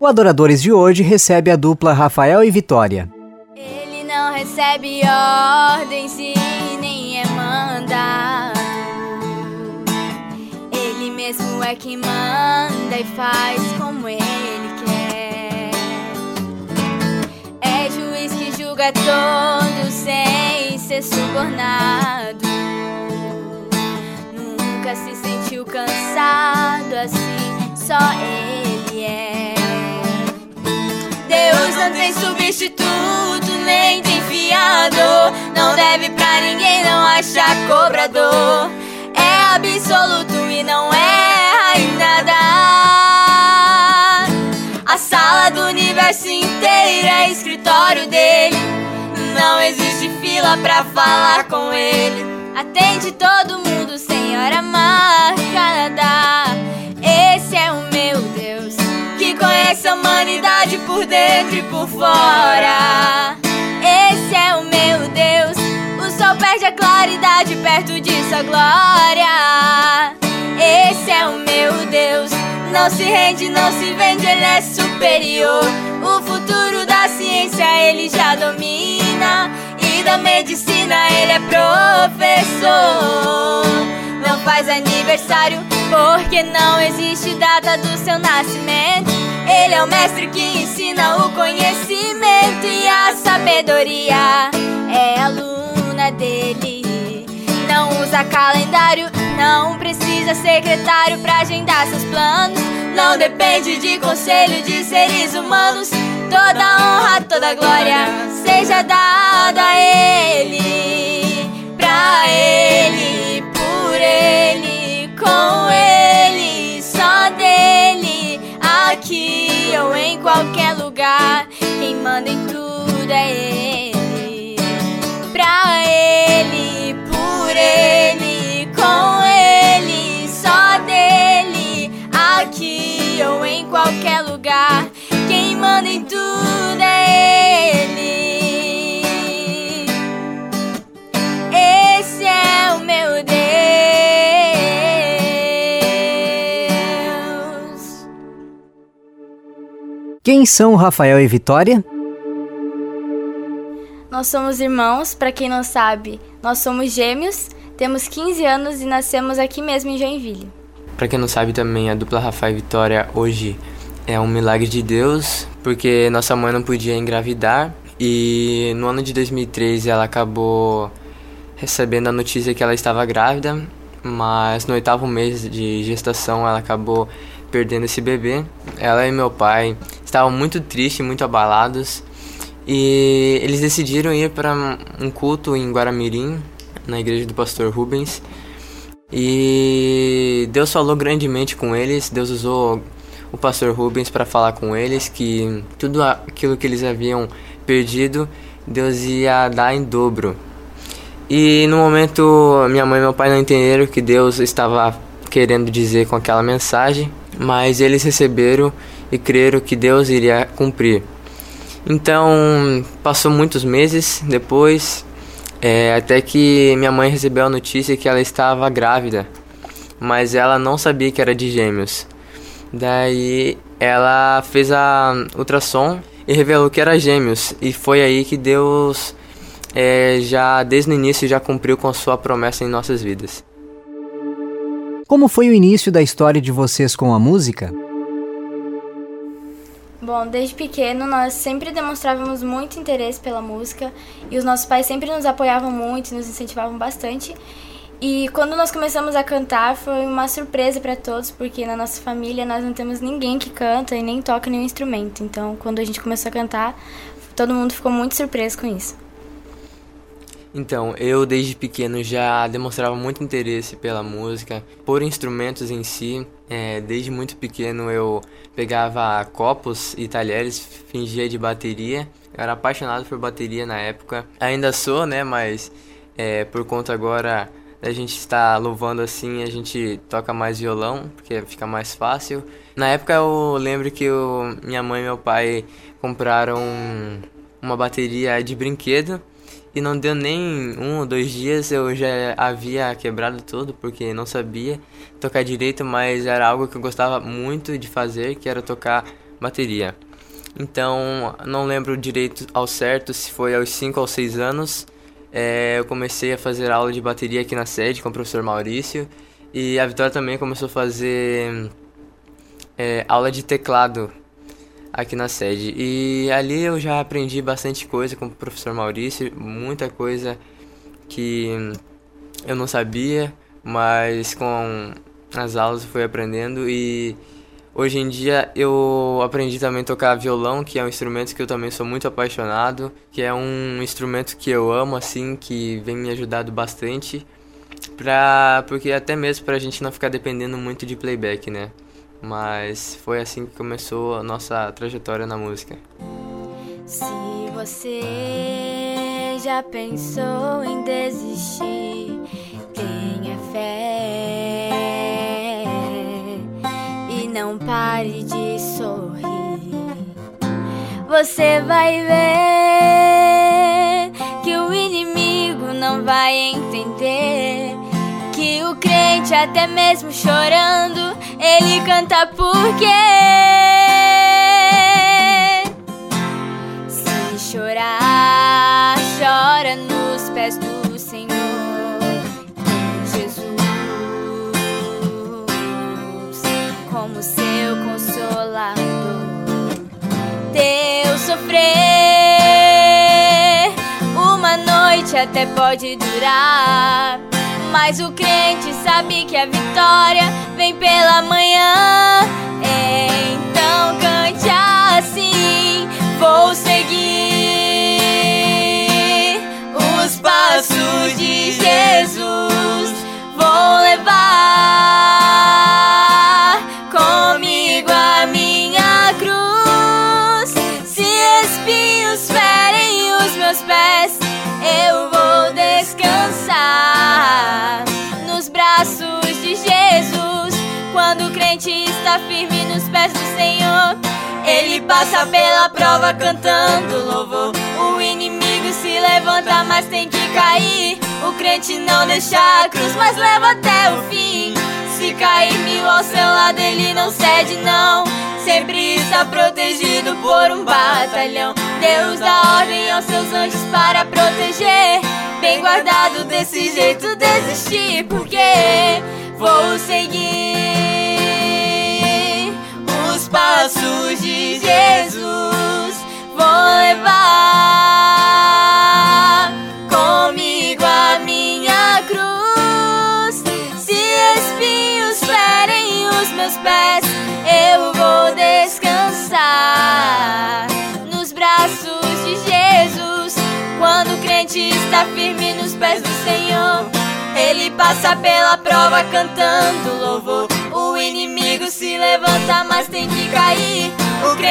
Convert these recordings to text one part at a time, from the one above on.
O Adoradores de hoje recebe a dupla Rafael e Vitória. Ele não recebe ordens e nem é mandado. Ele mesmo é que manda e faz como ele quer. É juiz que julga todos sem ser subornado. Nunca se sentiu cansado assim, só ele é. Deus não tem substituto, nem tem fiador. Não deve pra ninguém, não achar cobrador. É absoluto e não erra em nada. A sala do universo inteiro é escritório dele. Não existe fila pra falar com ele. Atende todo mundo sem hora marcada. Por dentro e por fora. Esse é o meu Deus. O sol perde a claridade perto de sua glória. Esse é o meu Deus. Não se rende, não se vende, ele é superior. O futuro da ciência ele já domina. E da medicina ele é professor. Não faz aniversário porque não existe data do seu nascimento. Ele é o mestre que ensina o conhecimento e a sabedoria. É aluna dele. Não usa calendário, não precisa secretário pra agendar seus planos. Não depende de conselho de seres humanos. Toda honra, toda glória seja dada a ele, pra ele, por ele, com ele, qualquer lugar. Quem manda em tudo é ele, Quem são Rafael e Vitória? Nós somos irmãos, para quem não sabe, nós somos gêmeos, temos 15 anos e nascemos aqui mesmo em Joinville. Pra quem não sabe também, a dupla Rafael e Vitória hoje é um milagre de Deus, porque nossa mãe não podia engravidar e no ano de 2013 ela acabou recebendo a notícia que ela estava grávida, mas no oitavo mês de gestação ela acabou perdendo esse bebê. Ela e meu pai estavam muito tristes, muito abalados e eles decidiram ir para um culto em Guaramirim, na igreja do pastor Rubens. E Deus falou grandemente com eles, Deus usou o pastor Rubens para falar com eles que tudo aquilo que eles haviam perdido, Deus ia dar em dobro. E no momento, minha mãe e meu pai não entenderam o que Deus estava querendo dizer com aquela mensagem, mas eles receberam e creram que Deus iria cumprir. Então, passou muitos meses depois, é, até que minha mãe recebeu a notícia que ela estava grávida, mas ela não sabia que era de gêmeos. Daí ela fez a ultrassom e revelou que era gêmeos, e foi aí que Deus é, já desde o início já cumpriu com sua promessa em nossas vidas. Como foi o início da história de vocês com a música? Bom, desde pequeno nós sempre demonstrávamos muito interesse pela música e os nossos pais sempre nos apoiavam muito, nos incentivavam bastante. E quando nós começamos a cantar foi uma surpresa para todos, porque na nossa família nós não temos ninguém que canta e nem toca nenhum instrumento. Então, quando a gente começou a cantar, todo mundo ficou muito surpreso com isso. Então, eu desde pequeno já demonstrava muito interesse pela música, por instrumentos em si. É, desde muito pequeno eu pegava copos e talheres, fingia de bateria. Eu era apaixonado por bateria na época. Ainda sou, né? Mas é, por conta agora da gente estar louvando assim, a gente toca mais violão, porque fica mais fácil. Na época eu lembro que eu, minha mãe e meu pai compraram uma bateria de brinquedo e não deu nem um ou dois dias eu já havia quebrado tudo porque não sabia tocar direito, mas era algo que eu gostava muito de fazer, que era tocar bateria. Então, não lembro direito ao certo se foi aos 5 ou 6 anos. É, eu comecei a fazer aula de bateria aqui na sede com o professor Maurício. E a Vitória também começou a fazer é, aula de teclado aqui na sede. E ali eu já aprendi bastante coisa com o professor Maurício, muita coisa que eu não sabia, mas com as aulas eu fui aprendendo e hoje em dia eu aprendi também a tocar violão, que é um instrumento que eu também sou muito apaixonado, que é um instrumento que eu amo assim, que vem me ajudando bastante. Pra, porque até mesmo pra gente não ficar dependendo muito de playback, né? Mas foi assim que começou a nossa trajetória na música. Se você já pensou em desistir, tenha fé e não pare de sorrir. Você vai ver que o inimigo não vai entender que o crente até mesmo chorando ele canta porque se chorar, chora nos pés do Senhor Jesus como seu consolador. Teu sofrer uma noite até pode durar mas o crente sabe que a vitória vem pela manhã. Então cante assim: Vou seguir crente está firme nos pés do Senhor, ele passa pela prova cantando louvor. O inimigo se levanta, mas tem que cair. O crente não deixa a cruz, mas leva até o fim. Se cair mil ao seu lado, ele não cede, não. Sempre está protegido por um batalhão. Deus dá ordem aos seus anjos para proteger. Bem guardado desse jeito, desistir, porque vou seguir Jesus. Vou levar comigo a minha cruz. Se espinhos ferem os meus pés, eu vou descansar nos braços de Jesus. Quando o crente está firme nos pés do Senhor, ele passa pela prova cantando louvor. O inimigo se levanta, mas tem que cair.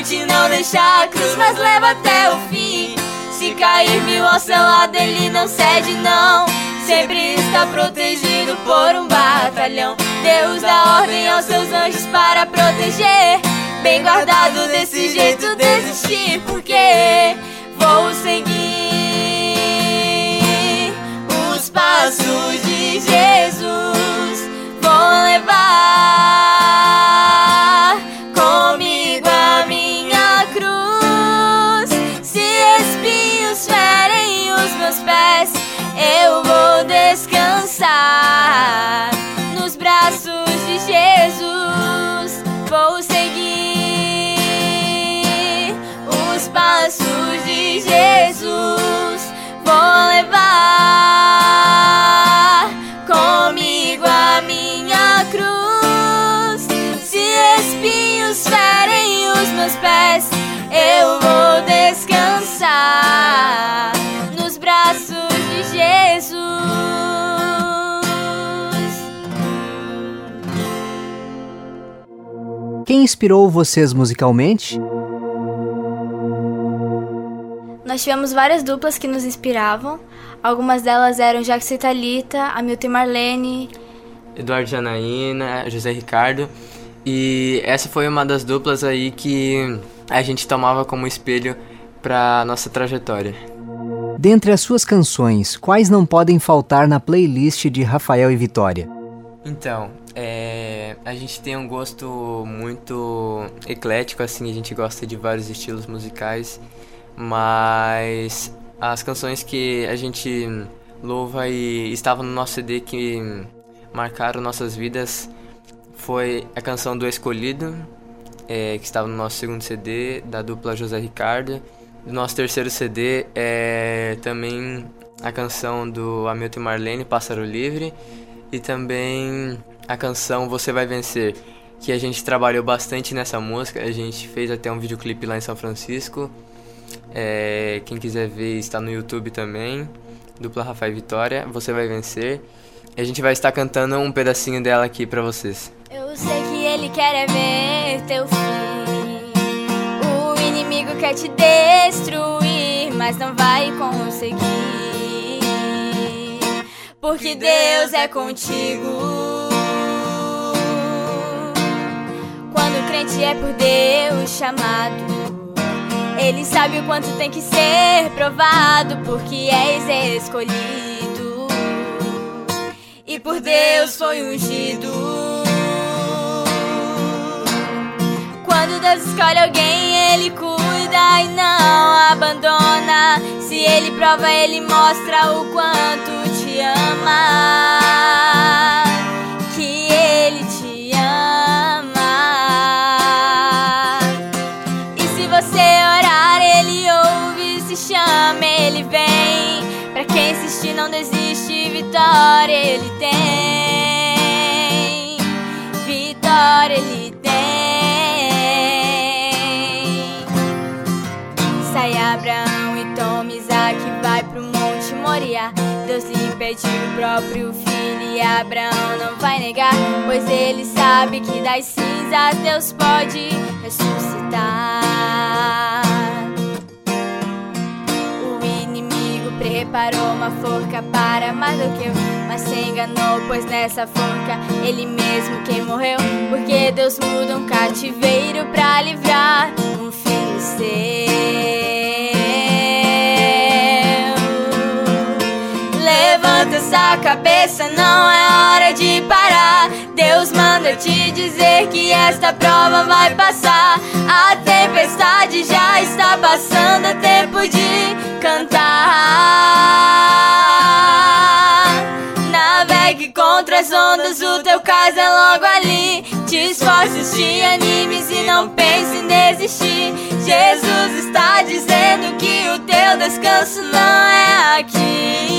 Crente não deixa a cruz, mas leva até o fim. Se cair mil ao seu lado, ele não cede, não. Sempre está protegido por um batalhão. Deus dá ordem aos seus anjos para proteger. Bem guardado desse jeito, desistir, porque vou seguir os passos de Jesus. Braços de Jesus. Vou seguir os passos de Jesus. Vou levar comigo a minha cruz. Se espinhos ferem os meus pés, eu vou descansar Quem inspirou vocês musicalmente? Nós tivemos várias duplas que nos inspiravam. Algumas delas eram Jackson e Thalita, Hamilton e Marlene. Eduardo Janaína, José Ricardo. E essa foi uma das duplas aí que a gente tomava como espelho para nossa trajetória. Dentre as suas canções, quais não podem faltar na playlist de Rafael e Vitória? Então, É, a gente tem um gosto muito eclético, assim, a gente gosta de vários estilos musicais, mas as canções que a gente louva e estavam no nosso CD que marcaram nossas vidas foi a canção do Escolhido, é, que estava no nosso segundo CD, da dupla José Ricardo. Do nosso terceiro CD é também a canção do Hamilton Marlene, Pássaro Livre, e também a canção Você Vai Vencer, que a gente trabalhou bastante nessa música, a gente fez até um videoclipe lá em São Francisco. É, quem quiser ver está no YouTube também, dupla Rafael Vitória, Você Vai Vencer. E a gente vai estar cantando um pedacinho dela aqui pra vocês. Eu sei que ele quer é ver teu fim. O inimigo quer te destruir, mas não vai conseguir. Porque Deus é contigo. Quando o crente é por Deus chamado, ele sabe o quanto tem que ser provado, porque és escolhido. E por Deus foi ungido. Quando Deus escolhe alguém, Ele cuida e não abandona. Se Ele prova, Ele mostra o quanto ama. Que Ele te ama. E se você orar, Ele ouve, se chama, Ele vem. Pra quem insistir, não desiste, vitória Ele tem. Vitória Ele Pediu o próprio filho e Abraão não vai negar, pois ele sabe que das cinzas Deus pode ressuscitar. O inimigo preparou uma forca para Mardoqueu, mas se enganou, pois nessa forca ele mesmo quem morreu. Porque Deus muda um cativeiro pra livrar um filho seu. Essa cabeça, não é hora de parar. Deus manda te dizer que esta prova vai passar. A tempestade já está passando, é tempo de cantar. Navegue contra as ondas, o teu caso é logo ali. Te esforces, te animes e não pense em desistir. Jesus está dizendo que o teu descanso não é aqui.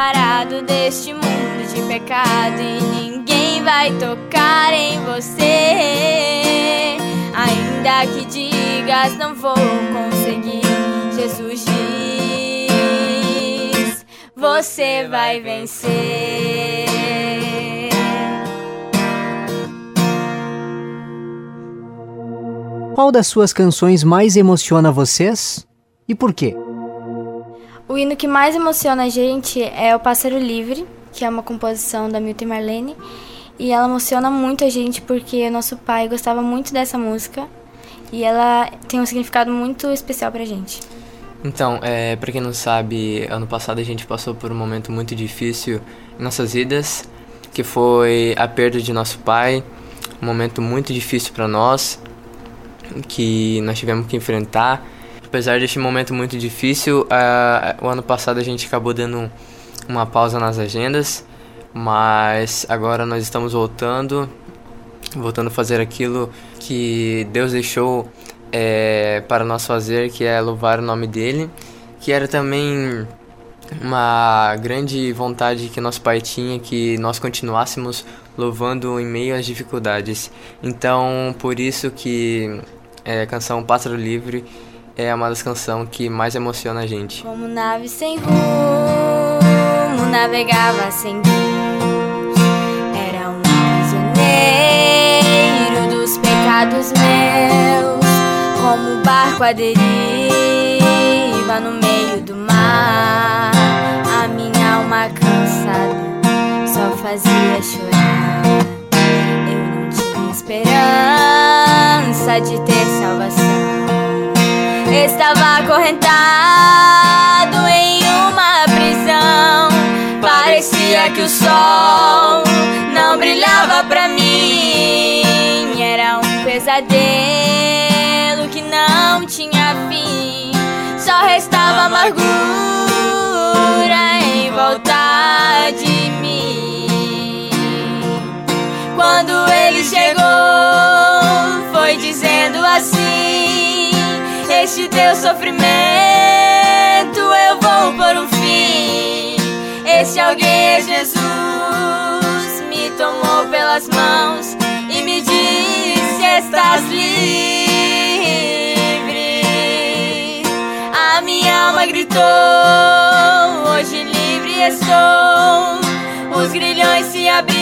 Separado deste mundo de pecado e ninguém vai tocar em você. Ainda que digas não vou conseguir, Jesus diz: Você vai vencer. Qual das suas canções mais emociona vocês e por quê? O hino que mais emociona a gente é o Pássaro Livre, que é uma composição da Milton Marlene. E ela emociona muito a gente porque o nosso pai gostava muito dessa música e ela tem um significado muito especial pra gente. Então, é, para quem não sabe, ano passado a gente passou por um momento muito difícil em nossas vidas, que foi a perda de nosso pai, um momento muito difícil para nós, que nós tivemos que enfrentar. Apesar deste momento muito difícil, uh, o ano passado a gente acabou dando uma pausa nas agendas, mas agora nós estamos voltando, voltando a fazer aquilo que Deus deixou é, para nós fazer, que é louvar o nome dele, que era também uma grande vontade que nosso pai tinha que nós continuássemos louvando em meio às dificuldades. Então, por isso que é, a canção Pássaro Livre é uma das canções que mais emociona a gente. Como nave sem rumo, navegava sem Deus. Era um prisioneiro dos pecados meus. Como um barco à deriva no meio do mar. A minha alma cansada só fazia chorar. Eu não tinha esperança de ter salvação. Estava acorrentado em uma prisão. Parecia que o sol Este teu sofrimento eu vou por um fim. Este alguém é Jesus, me tomou pelas mãos e me disse: Estás livre. alma gritou: Hoje livre estou. Os grilhões se abriram,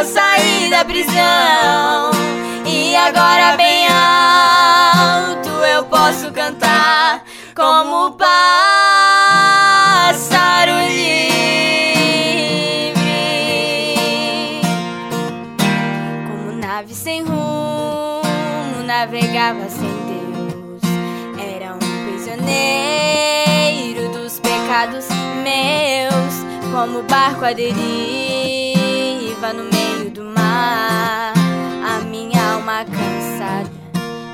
eu saí da prisão. E agora, bem alto, posso cantar como pássaro livre. Como nave sem rumo, navegava sem prisioneiro dos pecados meus, como barco à deriva no meio do mar.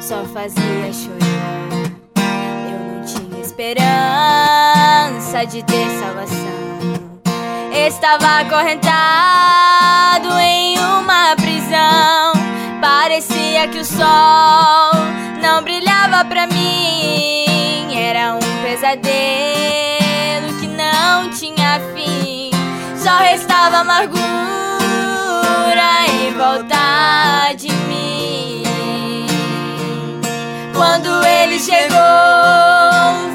Só fazia chorar. Eu não tinha esperança de ter salvação. Estava acorrentado em uma prisão. Parecia que o sol não brilhava pra mim era um pesadelo que não tinha fim. Só restava amargura em volta ele chegou,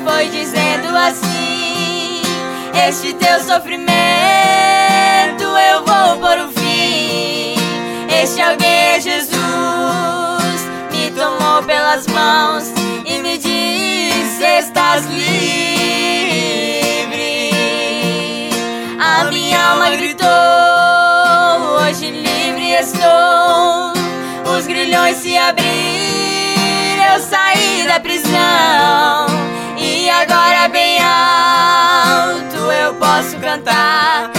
foi dizendo assim: Este teu sofrimento eu vou por um fim. Este alguém é Jesus, me tomou pelas mãos e me disse: Estás livre. A minha alma gritou: Hoje livre estou. Os grilhões se abriram, E agora, bem alto, eu posso cantar